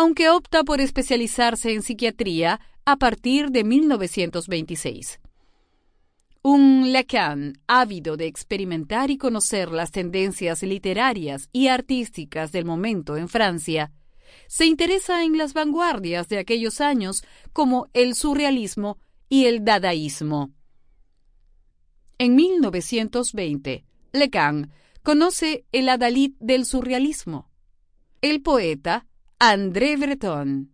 aunque opta por especializarse en psiquiatría a partir de 1926. Un Lacan ávido de experimentar y conocer las tendencias literarias y artísticas del momento en Francia, se interesa en las vanguardias de aquellos años como el surrealismo y el dadaísmo. En 1920, Lacan conoce el adalid del surrealismo. El poeta André Breton,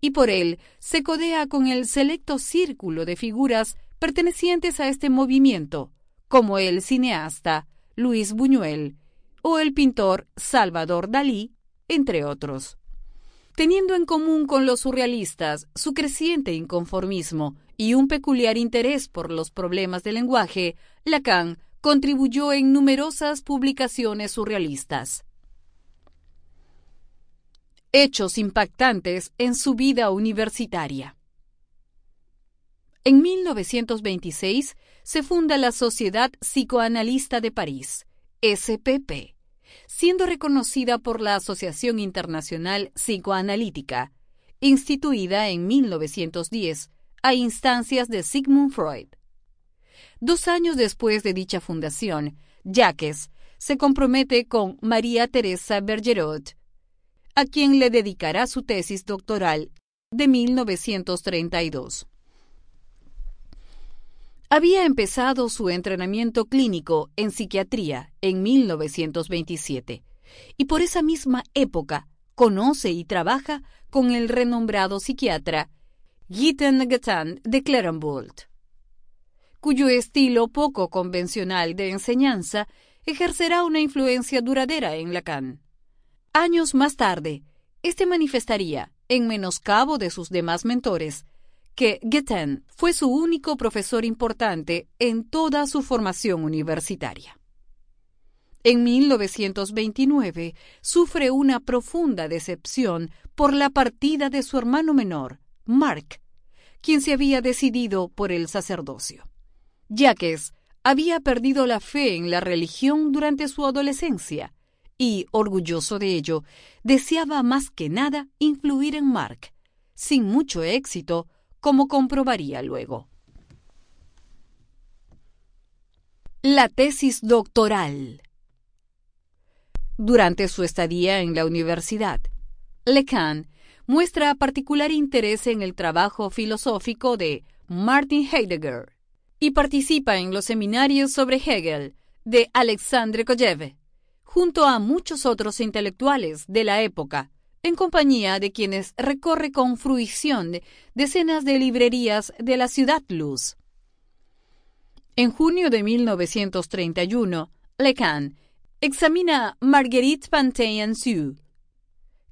y por él se codea con el selecto círculo de figuras pertenecientes a este movimiento, como el cineasta Luis Buñuel o el pintor Salvador Dalí, entre otros. Teniendo en común con los surrealistas su creciente inconformismo y un peculiar interés por los problemas del lenguaje, Lacan contribuyó en numerosas publicaciones surrealistas hechos impactantes en su vida universitaria. En 1926 se funda la Sociedad Psicoanalista de París, SPP, siendo reconocida por la Asociación Internacional Psicoanalítica, instituida en 1910 a instancias de Sigmund Freud. Dos años después de dicha fundación, Jacques se compromete con María Teresa Bergerot a quien le dedicará su tesis doctoral de 1932. Había empezado su entrenamiento clínico en psiquiatría en 1927 y por esa misma época conoce y trabaja con el renombrado psiquiatra Gitten Gatan de Clerambault, cuyo estilo poco convencional de enseñanza ejercerá una influencia duradera en Lacan. Años más tarde, este manifestaría, en menoscabo de sus demás mentores, que Guetin fue su único profesor importante en toda su formación universitaria. En 1929 sufre una profunda decepción por la partida de su hermano menor, Mark, quien se había decidido por el sacerdocio. Jacques había perdido la fe en la religión durante su adolescencia y, orgulloso de ello, deseaba más que nada influir en Mark, sin mucho éxito, como comprobaría luego. La tesis doctoral. Durante su estadía en la universidad, Lacan muestra particular interés en el trabajo filosófico de Martin Heidegger y participa en los seminarios sobre Hegel de Alexandre Kojev junto a muchos otros intelectuales de la época, en compañía de quienes recorre con fruición decenas de librerías de la ciudad luz. En junio de 1931, Lecan examina Marguerite Pantin-Sue,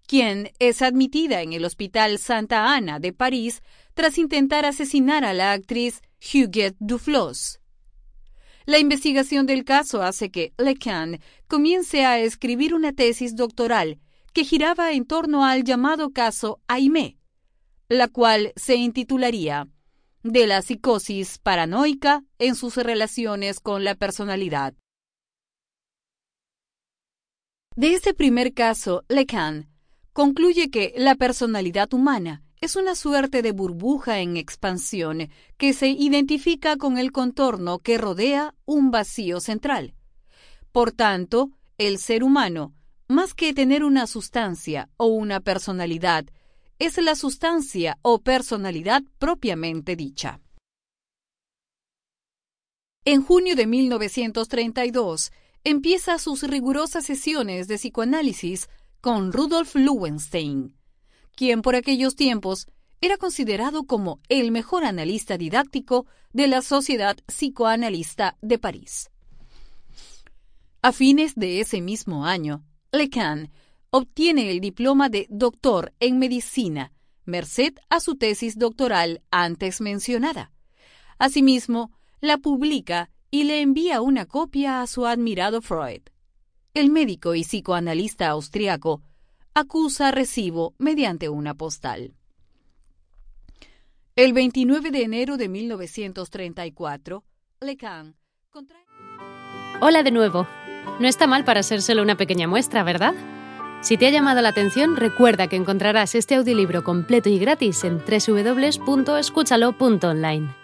quien es admitida en el Hospital Santa Ana de París tras intentar asesinar a la actriz Huguette Duflos. La investigación del caso hace que Lecan comience a escribir una tesis doctoral que giraba en torno al llamado caso Aimé, la cual se intitularía De la psicosis paranoica en sus relaciones con la personalidad. De este primer caso, Lecan concluye que la personalidad humana es una suerte de burbuja en expansión que se identifica con el contorno que rodea un vacío central. Por tanto, el ser humano, más que tener una sustancia o una personalidad, es la sustancia o personalidad propiamente dicha. En junio de 1932 empieza sus rigurosas sesiones de psicoanálisis con Rudolf Lowenstein quien por aquellos tiempos era considerado como el mejor analista didáctico de la Sociedad Psicoanalista de París. A fines de ese mismo año, Lecan obtiene el diploma de doctor en medicina merced a su tesis doctoral antes mencionada. Asimismo, la publica y le envía una copia a su admirado Freud. El médico y psicoanalista austriaco acusa recibo mediante una postal. El 29 de enero de 1934, Lecan contrae... Hola de nuevo. No está mal para ser solo una pequeña muestra, ¿verdad? Si te ha llamado la atención, recuerda que encontrarás este audiolibro completo y gratis en www.escúchalo.online.